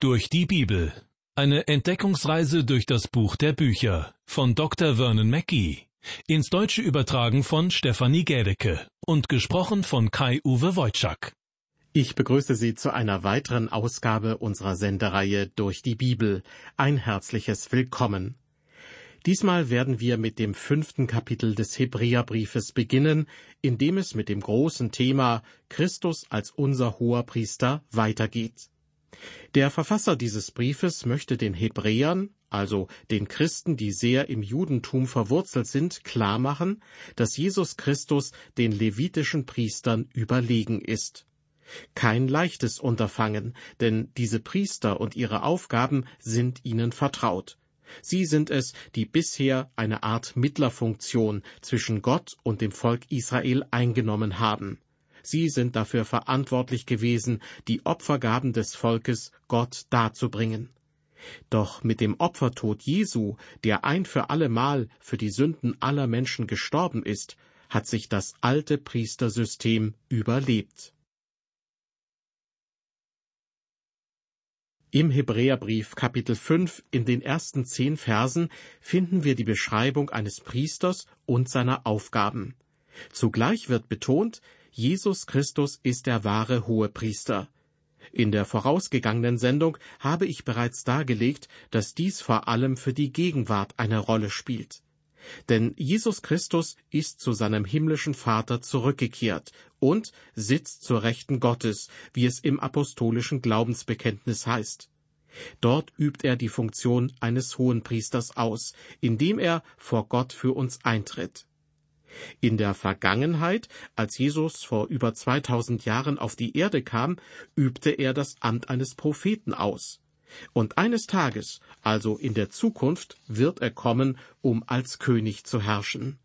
Durch die Bibel. Eine Entdeckungsreise durch das Buch der Bücher von Dr. Vernon Mackey. Ins Deutsche übertragen von Stefanie Gädecke und gesprochen von Kai-Uwe Wojczak. Ich begrüße Sie zu einer weiteren Ausgabe unserer Sendereihe Durch die Bibel. Ein herzliches Willkommen. Diesmal werden wir mit dem fünften Kapitel des Hebräerbriefes beginnen, in dem es mit dem großen Thema Christus als unser hoher Priester weitergeht. Der Verfasser dieses Briefes möchte den Hebräern, also den Christen, die sehr im Judentum verwurzelt sind, klarmachen, dass Jesus Christus den levitischen Priestern überlegen ist. Kein leichtes Unterfangen, denn diese Priester und ihre Aufgaben sind ihnen vertraut. Sie sind es, die bisher eine Art Mittlerfunktion zwischen Gott und dem Volk Israel eingenommen haben. Sie sind dafür verantwortlich gewesen, die Opfergaben des Volkes Gott darzubringen. Doch mit dem Opfertod Jesu, der ein für allemal für die Sünden aller Menschen gestorben ist, hat sich das alte Priestersystem überlebt. Im Hebräerbrief Kapitel 5 in den ersten zehn Versen finden wir die Beschreibung eines Priesters und seiner Aufgaben. Zugleich wird betont, Jesus Christus ist der wahre Hohepriester. In der vorausgegangenen Sendung habe ich bereits dargelegt, dass dies vor allem für die Gegenwart eine Rolle spielt. Denn Jesus Christus ist zu seinem himmlischen Vater zurückgekehrt und sitzt zur Rechten Gottes, wie es im apostolischen Glaubensbekenntnis heißt. Dort übt er die Funktion eines Hohenpriesters aus, indem er vor Gott für uns eintritt. In der Vergangenheit, als Jesus vor über 2000 Jahren auf die Erde kam, übte er das Amt eines Propheten aus. Und eines Tages, also in der Zukunft, wird er kommen, um als König zu herrschen.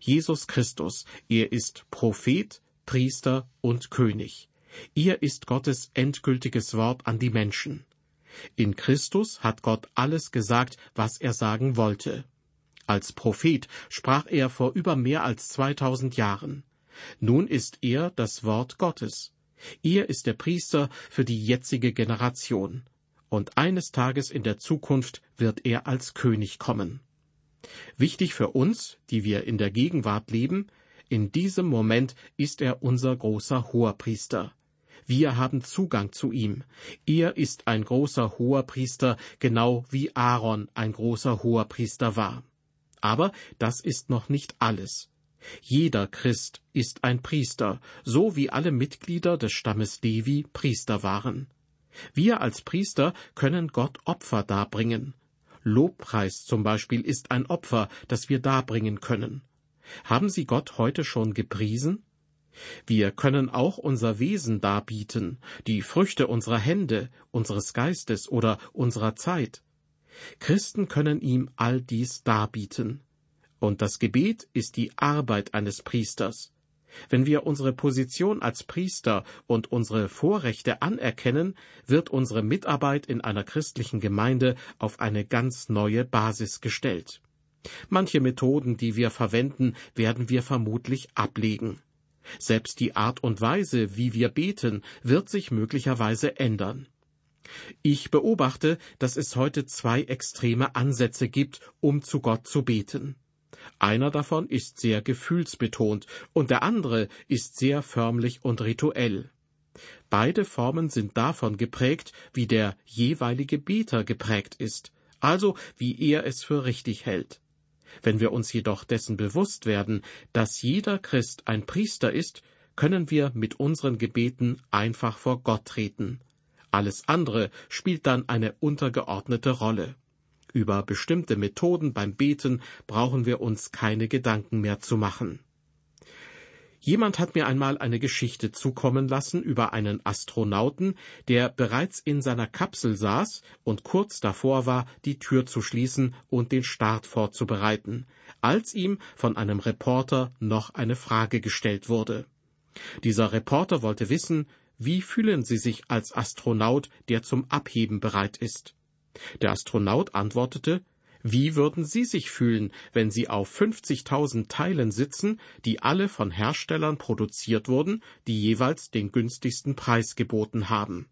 Jesus Christus, er ist Prophet, Priester und König. Er ist Gottes endgültiges Wort an die Menschen. In Christus hat Gott alles gesagt, was er sagen wollte. Als Prophet sprach er vor über mehr als 2000 Jahren. Nun ist er das Wort Gottes. Er ist der Priester für die jetzige Generation. Und eines Tages in der Zukunft wird er als König kommen. Wichtig für uns, die wir in der Gegenwart leben, in diesem Moment ist er unser großer Hoherpriester. Wir haben Zugang zu ihm. Er ist ein großer Hoherpriester, genau wie Aaron ein großer Hoherpriester war. Aber das ist noch nicht alles. Jeder Christ ist ein Priester, so wie alle Mitglieder des Stammes Levi Priester waren. Wir als Priester können Gott Opfer darbringen. Lobpreis zum Beispiel ist ein Opfer, das wir darbringen können. Haben Sie Gott heute schon gepriesen? Wir können auch unser Wesen darbieten, die Früchte unserer Hände, unseres Geistes oder unserer Zeit. Christen können ihm all dies darbieten. Und das Gebet ist die Arbeit eines Priesters. Wenn wir unsere Position als Priester und unsere Vorrechte anerkennen, wird unsere Mitarbeit in einer christlichen Gemeinde auf eine ganz neue Basis gestellt. Manche Methoden, die wir verwenden, werden wir vermutlich ablegen. Selbst die Art und Weise, wie wir beten, wird sich möglicherweise ändern. Ich beobachte, dass es heute zwei extreme Ansätze gibt, um zu Gott zu beten. Einer davon ist sehr gefühlsbetont und der andere ist sehr förmlich und rituell. Beide Formen sind davon geprägt, wie der jeweilige Beter geprägt ist, also wie er es für richtig hält. Wenn wir uns jedoch dessen bewusst werden, dass jeder Christ ein Priester ist, können wir mit unseren Gebeten einfach vor Gott treten. Alles andere spielt dann eine untergeordnete Rolle. Über bestimmte Methoden beim Beten brauchen wir uns keine Gedanken mehr zu machen. Jemand hat mir einmal eine Geschichte zukommen lassen über einen Astronauten, der bereits in seiner Kapsel saß und kurz davor war, die Tür zu schließen und den Start vorzubereiten, als ihm von einem Reporter noch eine Frage gestellt wurde. Dieser Reporter wollte wissen, wie fühlen Sie sich als Astronaut, der zum Abheben bereit ist? Der Astronaut antwortete, wie würden Sie sich fühlen, wenn Sie auf 50.000 Teilen sitzen, die alle von Herstellern produziert wurden, die jeweils den günstigsten Preis geboten haben?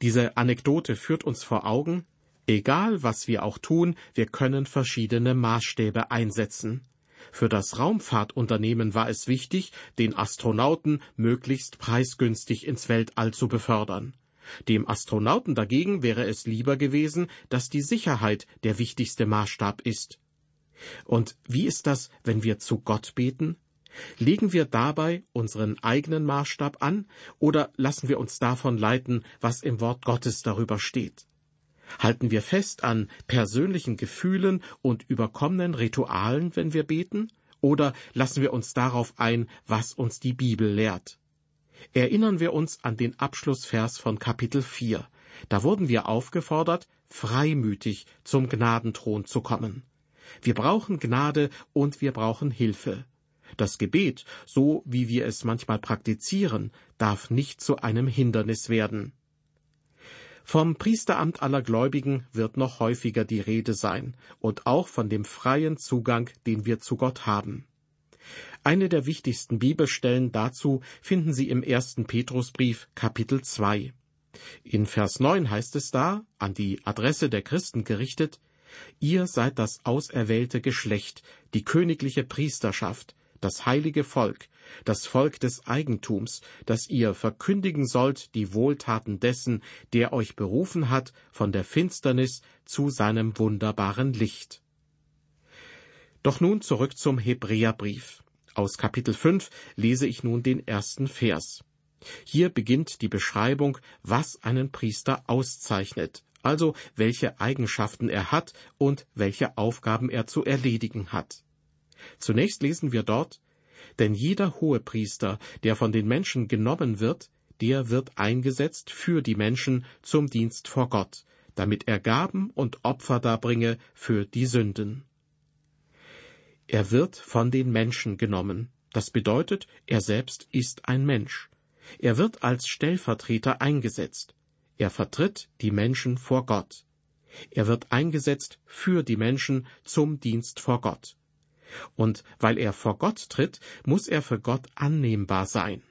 Diese Anekdote führt uns vor Augen, egal was wir auch tun, wir können verschiedene Maßstäbe einsetzen. Für das Raumfahrtunternehmen war es wichtig, den Astronauten möglichst preisgünstig ins Weltall zu befördern. Dem Astronauten dagegen wäre es lieber gewesen, dass die Sicherheit der wichtigste Maßstab ist. Und wie ist das, wenn wir zu Gott beten? Legen wir dabei unseren eigenen Maßstab an oder lassen wir uns davon leiten, was im Wort Gottes darüber steht? Halten wir fest an persönlichen Gefühlen und überkommenen Ritualen, wenn wir beten? Oder lassen wir uns darauf ein, was uns die Bibel lehrt? Erinnern wir uns an den Abschlussvers von Kapitel 4. Da wurden wir aufgefordert, freimütig zum Gnadenthron zu kommen. Wir brauchen Gnade und wir brauchen Hilfe. Das Gebet, so wie wir es manchmal praktizieren, darf nicht zu einem Hindernis werden. Vom Priesteramt aller Gläubigen wird noch häufiger die Rede sein und auch von dem freien Zugang, den wir zu Gott haben. Eine der wichtigsten Bibelstellen dazu finden Sie im ersten Petrusbrief Kapitel 2. In Vers 9 heißt es da, an die Adresse der Christen gerichtet, Ihr seid das auserwählte Geschlecht, die königliche Priesterschaft, das heilige Volk, das Volk des Eigentums, das ihr verkündigen sollt die Wohltaten dessen, der euch berufen hat von der Finsternis zu seinem wunderbaren Licht. Doch nun zurück zum Hebräerbrief. Aus Kapitel 5 lese ich nun den ersten Vers. Hier beginnt die Beschreibung, was einen Priester auszeichnet, also welche Eigenschaften er hat und welche Aufgaben er zu erledigen hat. Zunächst lesen wir dort, denn jeder Hohepriester, der von den Menschen genommen wird, der wird eingesetzt für die Menschen zum Dienst vor Gott, damit er Gaben und Opfer darbringe für die Sünden. Er wird von den Menschen genommen. Das bedeutet, er selbst ist ein Mensch. Er wird als Stellvertreter eingesetzt. Er vertritt die Menschen vor Gott. Er wird eingesetzt für die Menschen zum Dienst vor Gott. Und weil er vor Gott tritt, muss er für Gott annehmbar sein.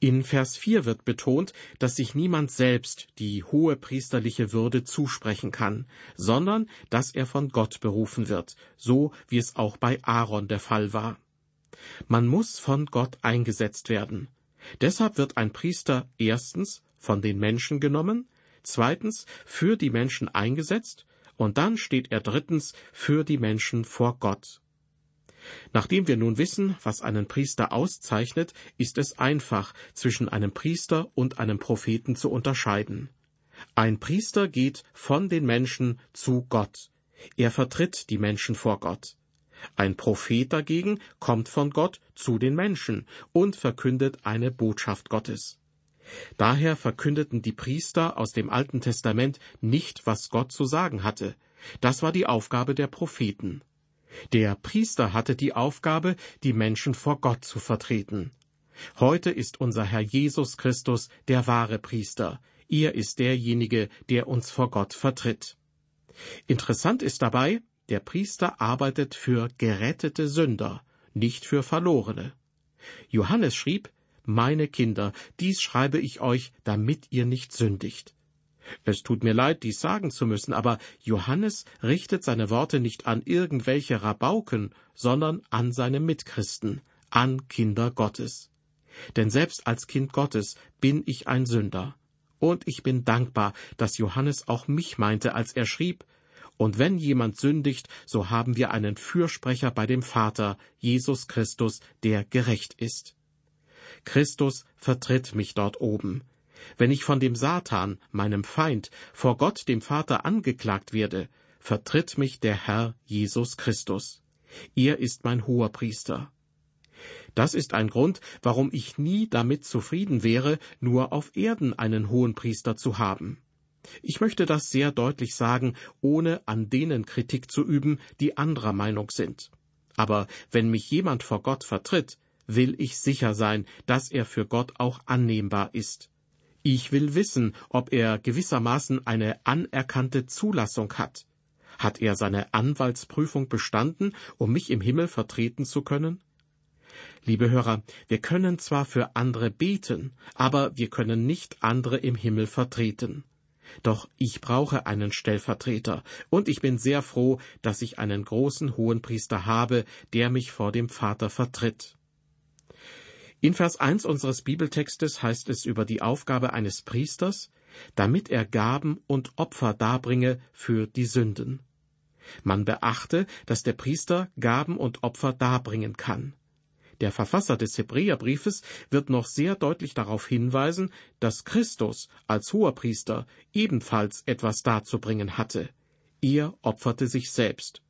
In Vers 4 wird betont, dass sich niemand selbst die hohe priesterliche Würde zusprechen kann, sondern dass er von Gott berufen wird, so wie es auch bei Aaron der Fall war. Man muss von Gott eingesetzt werden. Deshalb wird ein Priester erstens von den Menschen genommen, zweitens für die Menschen eingesetzt, und dann steht er drittens für die Menschen vor Gott. Nachdem wir nun wissen, was einen Priester auszeichnet, ist es einfach, zwischen einem Priester und einem Propheten zu unterscheiden. Ein Priester geht von den Menschen zu Gott. Er vertritt die Menschen vor Gott. Ein Prophet dagegen kommt von Gott zu den Menschen und verkündet eine Botschaft Gottes. Daher verkündeten die Priester aus dem Alten Testament nicht, was Gott zu sagen hatte. Das war die Aufgabe der Propheten. Der Priester hatte die Aufgabe, die Menschen vor Gott zu vertreten. Heute ist unser Herr Jesus Christus der wahre Priester. Er ist derjenige, der uns vor Gott vertritt. Interessant ist dabei, der Priester arbeitet für gerettete Sünder, nicht für Verlorene. Johannes schrieb, Meine Kinder, dies schreibe ich euch, damit ihr nicht sündigt. Es tut mir leid, dies sagen zu müssen, aber Johannes richtet seine Worte nicht an irgendwelche Rabauken, sondern an seine Mitchristen, an Kinder Gottes. Denn selbst als Kind Gottes bin ich ein Sünder. Und ich bin dankbar, dass Johannes auch mich meinte, als er schrieb, und wenn jemand sündigt, so haben wir einen Fürsprecher bei dem Vater, Jesus Christus, der gerecht ist. Christus vertritt mich dort oben. Wenn ich von dem Satan, meinem Feind, vor Gott dem Vater angeklagt werde, vertritt mich der Herr Jesus Christus. Er ist mein hoher Priester. Das ist ein Grund, warum ich nie damit zufrieden wäre, nur auf Erden einen hohen Priester zu haben. Ich möchte das sehr deutlich sagen, ohne an denen Kritik zu üben, die anderer Meinung sind. Aber wenn mich jemand vor Gott vertritt, will ich sicher sein, dass er für Gott auch annehmbar ist. Ich will wissen, ob er gewissermaßen eine anerkannte Zulassung hat. Hat er seine Anwaltsprüfung bestanden, um mich im Himmel vertreten zu können? Liebe Hörer, wir können zwar für andere beten, aber wir können nicht andere im Himmel vertreten. Doch ich brauche einen Stellvertreter, und ich bin sehr froh, dass ich einen großen Hohenpriester habe, der mich vor dem Vater vertritt. In Vers 1 unseres Bibeltextes heißt es über die Aufgabe eines Priesters, damit er Gaben und Opfer darbringe für die Sünden. Man beachte, dass der Priester Gaben und Opfer darbringen kann. Der Verfasser des Hebräerbriefes wird noch sehr deutlich darauf hinweisen, dass Christus als Hoherpriester ebenfalls etwas darzubringen hatte. Er opferte sich selbst.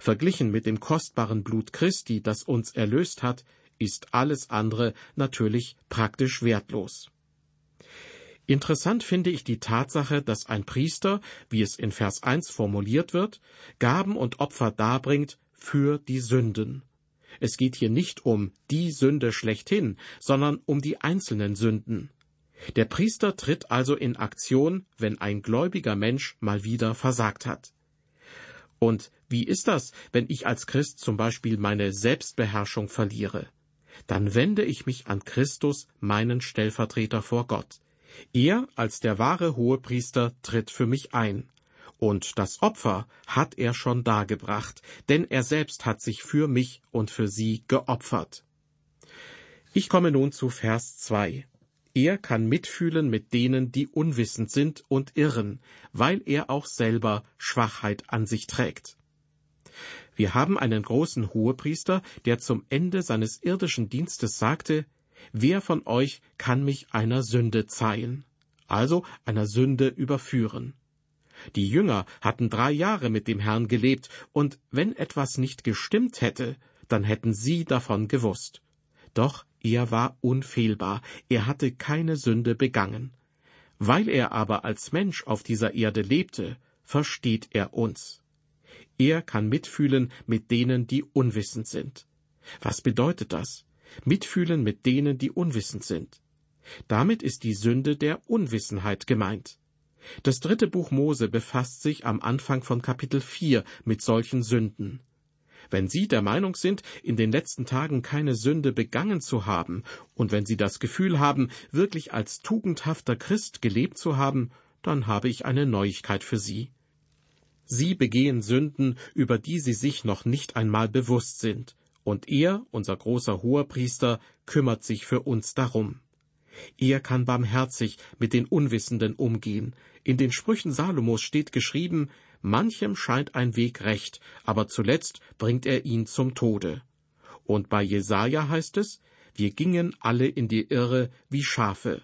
Verglichen mit dem kostbaren Blut Christi, das uns erlöst hat, ist alles andere natürlich praktisch wertlos. Interessant finde ich die Tatsache, dass ein Priester, wie es in Vers 1 formuliert wird, Gaben und Opfer darbringt für die Sünden. Es geht hier nicht um die Sünde schlechthin, sondern um die einzelnen Sünden. Der Priester tritt also in Aktion, wenn ein gläubiger Mensch mal wieder versagt hat. Und wie ist das, wenn ich als Christ zum Beispiel meine Selbstbeherrschung verliere? Dann wende ich mich an Christus, meinen Stellvertreter vor Gott. Er als der wahre Hohepriester tritt für mich ein. Und das Opfer hat er schon dargebracht, denn er selbst hat sich für mich und für sie geopfert. Ich komme nun zu Vers 2. Er kann mitfühlen mit denen, die unwissend sind und irren, weil er auch selber Schwachheit an sich trägt. Wir haben einen großen Hohepriester, der zum Ende seines irdischen Dienstes sagte, Wer von euch kann mich einer Sünde zeihen? Also einer Sünde überführen. Die Jünger hatten drei Jahre mit dem Herrn gelebt, und wenn etwas nicht gestimmt hätte, dann hätten sie davon gewusst. Doch er war unfehlbar, er hatte keine Sünde begangen. Weil er aber als Mensch auf dieser Erde lebte, versteht er uns. Er kann mitfühlen mit denen, die unwissend sind. Was bedeutet das? Mitfühlen mit denen, die unwissend sind. Damit ist die Sünde der Unwissenheit gemeint. Das dritte Buch Mose befasst sich am Anfang von Kapitel 4 mit solchen Sünden. Wenn Sie der Meinung sind, in den letzten Tagen keine Sünde begangen zu haben, und wenn Sie das Gefühl haben, wirklich als tugendhafter Christ gelebt zu haben, dann habe ich eine Neuigkeit für Sie. Sie begehen Sünden, über die Sie sich noch nicht einmal bewusst sind, und er, unser großer Hoherpriester, kümmert sich für uns darum. Er kann barmherzig mit den Unwissenden umgehen. In den Sprüchen Salomos steht geschrieben, manchem scheint ein Weg recht, aber zuletzt bringt er ihn zum Tode. Und bei Jesaja heißt es, wir gingen alle in die Irre wie Schafe.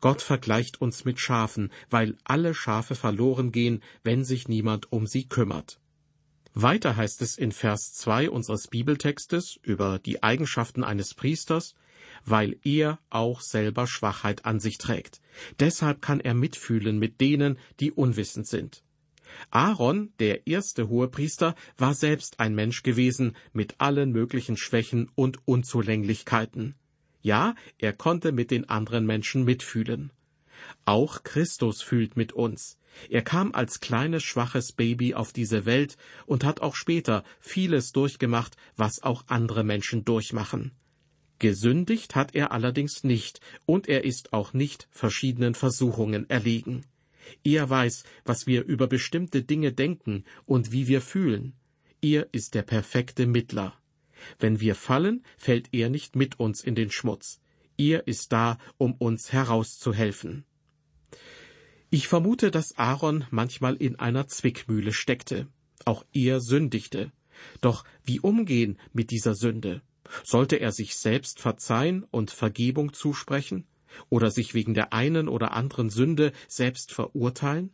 Gott vergleicht uns mit Schafen, weil alle Schafe verloren gehen, wenn sich niemand um sie kümmert. Weiter heißt es in Vers 2 unseres Bibeltextes über die Eigenschaften eines Priesters, weil er auch selber Schwachheit an sich trägt. Deshalb kann er mitfühlen mit denen, die unwissend sind. Aaron, der erste Hohepriester, war selbst ein Mensch gewesen mit allen möglichen Schwächen und Unzulänglichkeiten. Ja, er konnte mit den anderen Menschen mitfühlen. Auch Christus fühlt mit uns. Er kam als kleines, schwaches Baby auf diese Welt und hat auch später vieles durchgemacht, was auch andere Menschen durchmachen. Gesündigt hat er allerdings nicht, und er ist auch nicht verschiedenen Versuchungen erlegen. Er weiß, was wir über bestimmte Dinge denken und wie wir fühlen. Er ist der perfekte Mittler. Wenn wir fallen, fällt er nicht mit uns in den Schmutz. Er ist da, um uns herauszuhelfen. Ich vermute, dass Aaron manchmal in einer Zwickmühle steckte. Auch er sündigte. Doch wie umgehen mit dieser Sünde? Sollte er sich selbst verzeihen und Vergebung zusprechen? Oder sich wegen der einen oder anderen Sünde selbst verurteilen?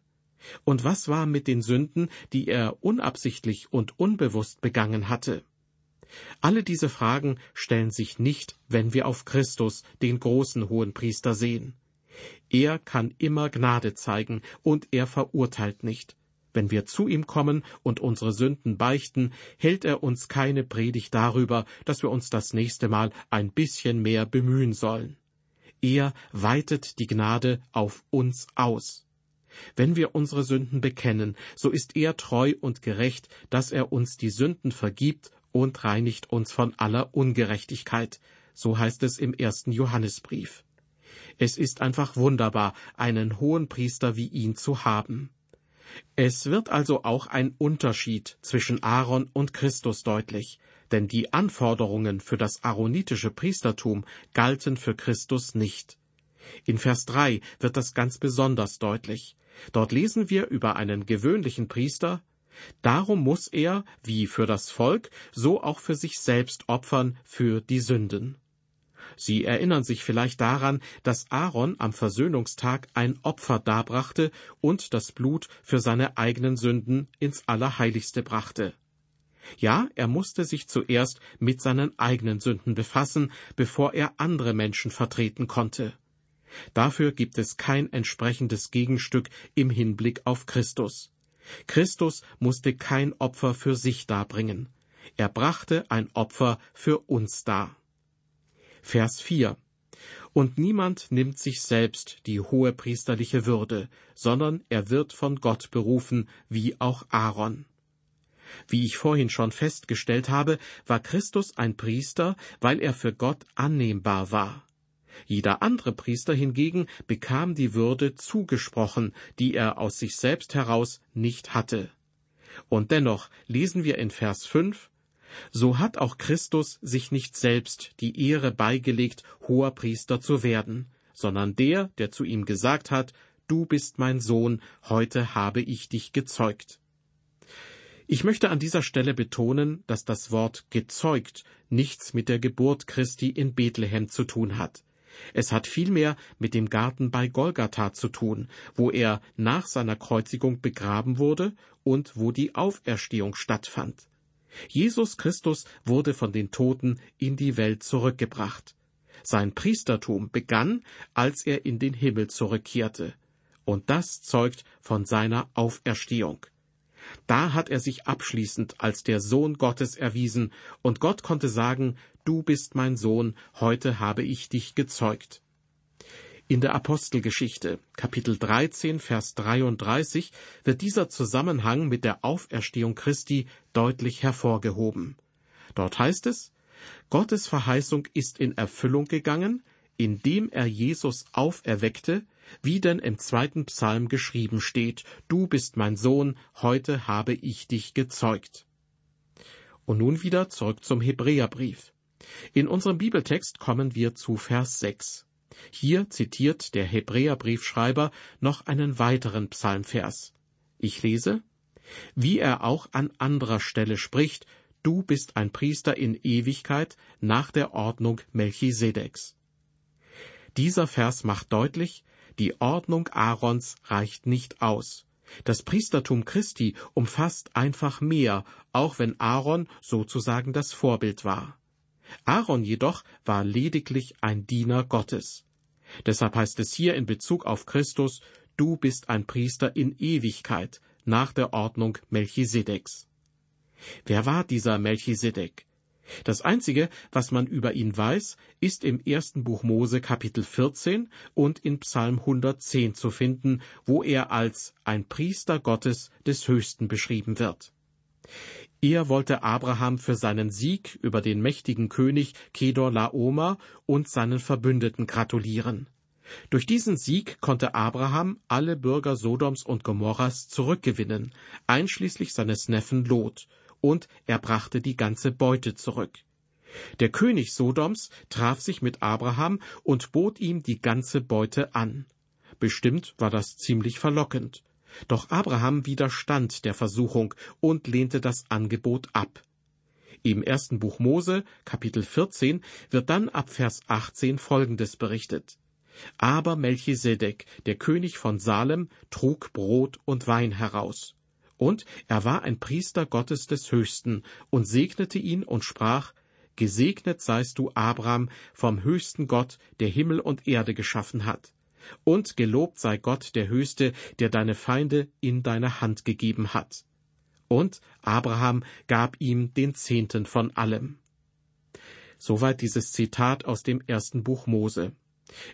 Und was war mit den Sünden, die er unabsichtlich und unbewusst begangen hatte? Alle diese Fragen stellen sich nicht, wenn wir auf Christus, den großen hohen Priester, sehen. Er kann immer Gnade zeigen und er verurteilt nicht. Wenn wir zu ihm kommen und unsere Sünden beichten, hält er uns keine Predigt darüber, dass wir uns das nächste Mal ein bisschen mehr bemühen sollen. Er weitet die Gnade auf uns aus. Wenn wir unsere Sünden bekennen, so ist er treu und gerecht, dass er uns die Sünden vergibt und reinigt uns von aller Ungerechtigkeit, so heißt es im ersten Johannesbrief. Es ist einfach wunderbar, einen hohen Priester wie ihn zu haben. Es wird also auch ein Unterschied zwischen Aaron und Christus deutlich, denn die Anforderungen für das aaronitische Priestertum galten für Christus nicht. In Vers 3 wird das ganz besonders deutlich. Dort lesen wir über einen gewöhnlichen Priester, Darum muss er, wie für das Volk, so auch für sich selbst opfern für die Sünden. Sie erinnern sich vielleicht daran, dass Aaron am Versöhnungstag ein Opfer darbrachte und das Blut für seine eigenen Sünden ins Allerheiligste brachte. Ja, er musste sich zuerst mit seinen eigenen Sünden befassen, bevor er andere Menschen vertreten konnte. Dafür gibt es kein entsprechendes Gegenstück im Hinblick auf Christus. Christus musste kein Opfer für sich darbringen. Er brachte ein Opfer für uns dar. Vers 4 Und niemand nimmt sich selbst die hohe priesterliche Würde, sondern er wird von Gott berufen, wie auch Aaron. Wie ich vorhin schon festgestellt habe, war Christus ein Priester, weil er für Gott annehmbar war. Jeder andere Priester hingegen bekam die Würde zugesprochen, die er aus sich selbst heraus nicht hatte. Und dennoch lesen wir in Vers 5, so hat auch Christus sich nicht selbst die Ehre beigelegt, hoher Priester zu werden, sondern der, der zu ihm gesagt hat, Du bist mein Sohn, heute habe ich dich gezeugt. Ich möchte an dieser Stelle betonen, dass das Wort gezeugt nichts mit der Geburt Christi in Bethlehem zu tun hat. Es hat vielmehr mit dem Garten bei Golgatha zu tun, wo er nach seiner Kreuzigung begraben wurde und wo die Auferstehung stattfand. Jesus Christus wurde von den Toten in die Welt zurückgebracht. Sein Priestertum begann, als er in den Himmel zurückkehrte. Und das zeugt von seiner Auferstehung. Da hat er sich abschließend als der Sohn Gottes erwiesen, und Gott konnte sagen, Du bist mein Sohn, heute habe ich dich gezeugt. In der Apostelgeschichte, Kapitel 13, Vers 33, wird dieser Zusammenhang mit der Auferstehung Christi deutlich hervorgehoben. Dort heißt es, Gottes Verheißung ist in Erfüllung gegangen, indem er Jesus auferweckte, wie denn im zweiten Psalm geschrieben steht, Du bist mein Sohn, heute habe ich dich gezeugt. Und nun wieder zurück zum Hebräerbrief. In unserem Bibeltext kommen wir zu Vers 6. Hier zitiert der Hebräerbriefschreiber noch einen weiteren Psalmvers. Ich lese, wie er auch an anderer Stelle spricht, du bist ein Priester in Ewigkeit nach der Ordnung Melchisedeks. Dieser Vers macht deutlich, die Ordnung Aarons reicht nicht aus. Das Priestertum Christi umfasst einfach mehr, auch wenn Aaron sozusagen das Vorbild war. Aaron jedoch war lediglich ein Diener Gottes. Deshalb heißt es hier in Bezug auf Christus, du bist ein Priester in Ewigkeit nach der Ordnung Melchisedeks. Wer war dieser Melchisedek? Das Einzige, was man über ihn weiß, ist im ersten Buch Mose Kapitel 14 und in Psalm 110 zu finden, wo er als ein Priester Gottes des Höchsten beschrieben wird. Er wollte Abraham für seinen Sieg über den mächtigen König Kedor Laoma und seinen Verbündeten gratulieren. Durch diesen Sieg konnte Abraham alle Bürger Sodoms und Gomorras zurückgewinnen, einschließlich seines Neffen Lot, und er brachte die ganze Beute zurück. Der König Sodoms traf sich mit Abraham und bot ihm die ganze Beute an. Bestimmt war das ziemlich verlockend. Doch Abraham widerstand der Versuchung und lehnte das Angebot ab. Im ersten Buch Mose, Kapitel 14, wird dann ab Vers 18 Folgendes berichtet. Aber Melchisedek, der König von Salem, trug Brot und Wein heraus. Und er war ein Priester Gottes des Höchsten und segnete ihn und sprach, Gesegnet seist du, Abraham, vom höchsten Gott, der Himmel und Erde geschaffen hat. Und gelobt sei Gott der Höchste, der deine Feinde in deine Hand gegeben hat. Und Abraham gab ihm den Zehnten von allem. Soweit dieses Zitat aus dem ersten Buch Mose.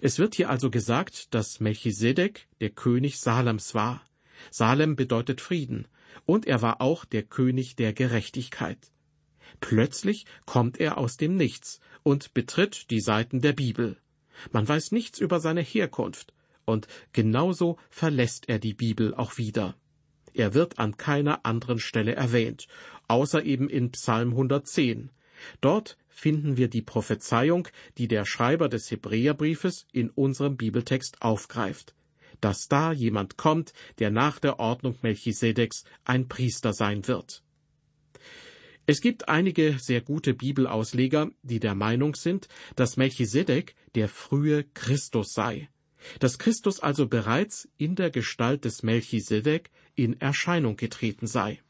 Es wird hier also gesagt, dass Melchisedek der König Salems war. Salem bedeutet Frieden, und er war auch der König der Gerechtigkeit. Plötzlich kommt er aus dem Nichts und betritt die Seiten der Bibel. Man weiß nichts über seine Herkunft, und genauso verlässt er die Bibel auch wieder. Er wird an keiner anderen Stelle erwähnt, außer eben in Psalm 110. Dort finden wir die Prophezeiung, die der Schreiber des Hebräerbriefes in unserem Bibeltext aufgreift, dass da jemand kommt, der nach der Ordnung Melchisedeks ein Priester sein wird. Es gibt einige sehr gute Bibelausleger, die der Meinung sind, dass Melchisedek der frühe Christus sei, dass Christus also bereits in der Gestalt des Melchisedek in Erscheinung getreten sei.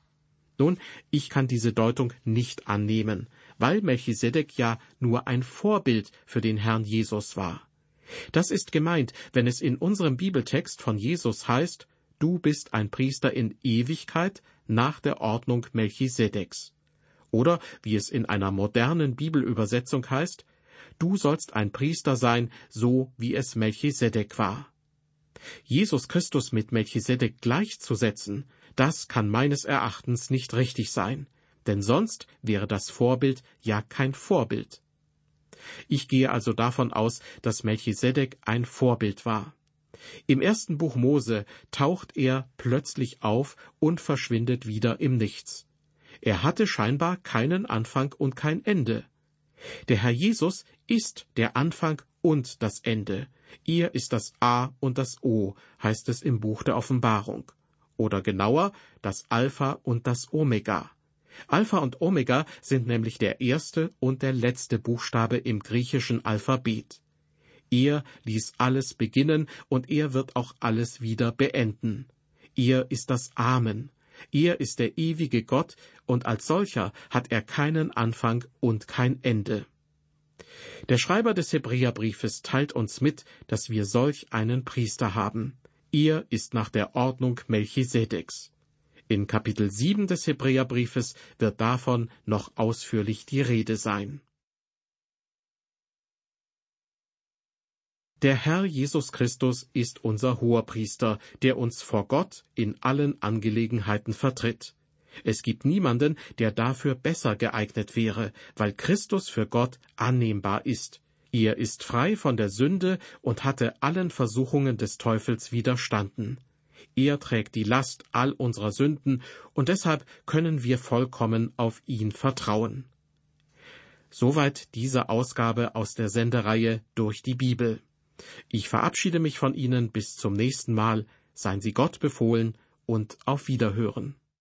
Nun, ich kann diese Deutung nicht annehmen, weil Melchisedek ja nur ein Vorbild für den Herrn Jesus war. Das ist gemeint, wenn es in unserem Bibeltext von Jesus heißt, du bist ein Priester in Ewigkeit nach der Ordnung Melchisedeks. Oder wie es in einer modernen Bibelübersetzung heißt, du sollst ein Priester sein, so wie es Melchisedek war. Jesus Christus mit Melchisedek gleichzusetzen, das kann meines Erachtens nicht richtig sein, denn sonst wäre das Vorbild ja kein Vorbild. Ich gehe also davon aus, dass Melchisedek ein Vorbild war. Im ersten Buch Mose taucht er plötzlich auf und verschwindet wieder im Nichts. Er hatte scheinbar keinen Anfang und kein Ende. Der Herr Jesus ist der Anfang und das Ende. Ihr ist das A und das O, heißt es im Buch der Offenbarung. Oder genauer, das Alpha und das Omega. Alpha und Omega sind nämlich der erste und der letzte Buchstabe im griechischen Alphabet. Er ließ alles beginnen und er wird auch alles wieder beenden. Er ist das Amen. Er ist der ewige Gott und als solcher hat er keinen Anfang und kein Ende. Der Schreiber des Hebräerbriefes teilt uns mit, dass wir solch einen Priester haben. Er ist nach der Ordnung Melchisedeks. In Kapitel 7 des Hebräerbriefes wird davon noch ausführlich die Rede sein. Der Herr Jesus Christus ist unser Hoherpriester, der uns vor Gott in allen Angelegenheiten vertritt. Es gibt niemanden, der dafür besser geeignet wäre, weil Christus für Gott annehmbar ist. Er ist frei von der Sünde und hatte allen Versuchungen des Teufels widerstanden. Er trägt die Last all unserer Sünden, und deshalb können wir vollkommen auf ihn vertrauen. Soweit diese Ausgabe aus der Sendereihe durch die Bibel. Ich verabschiede mich von Ihnen bis zum nächsten Mal. Seien Sie Gott befohlen und auf Wiederhören.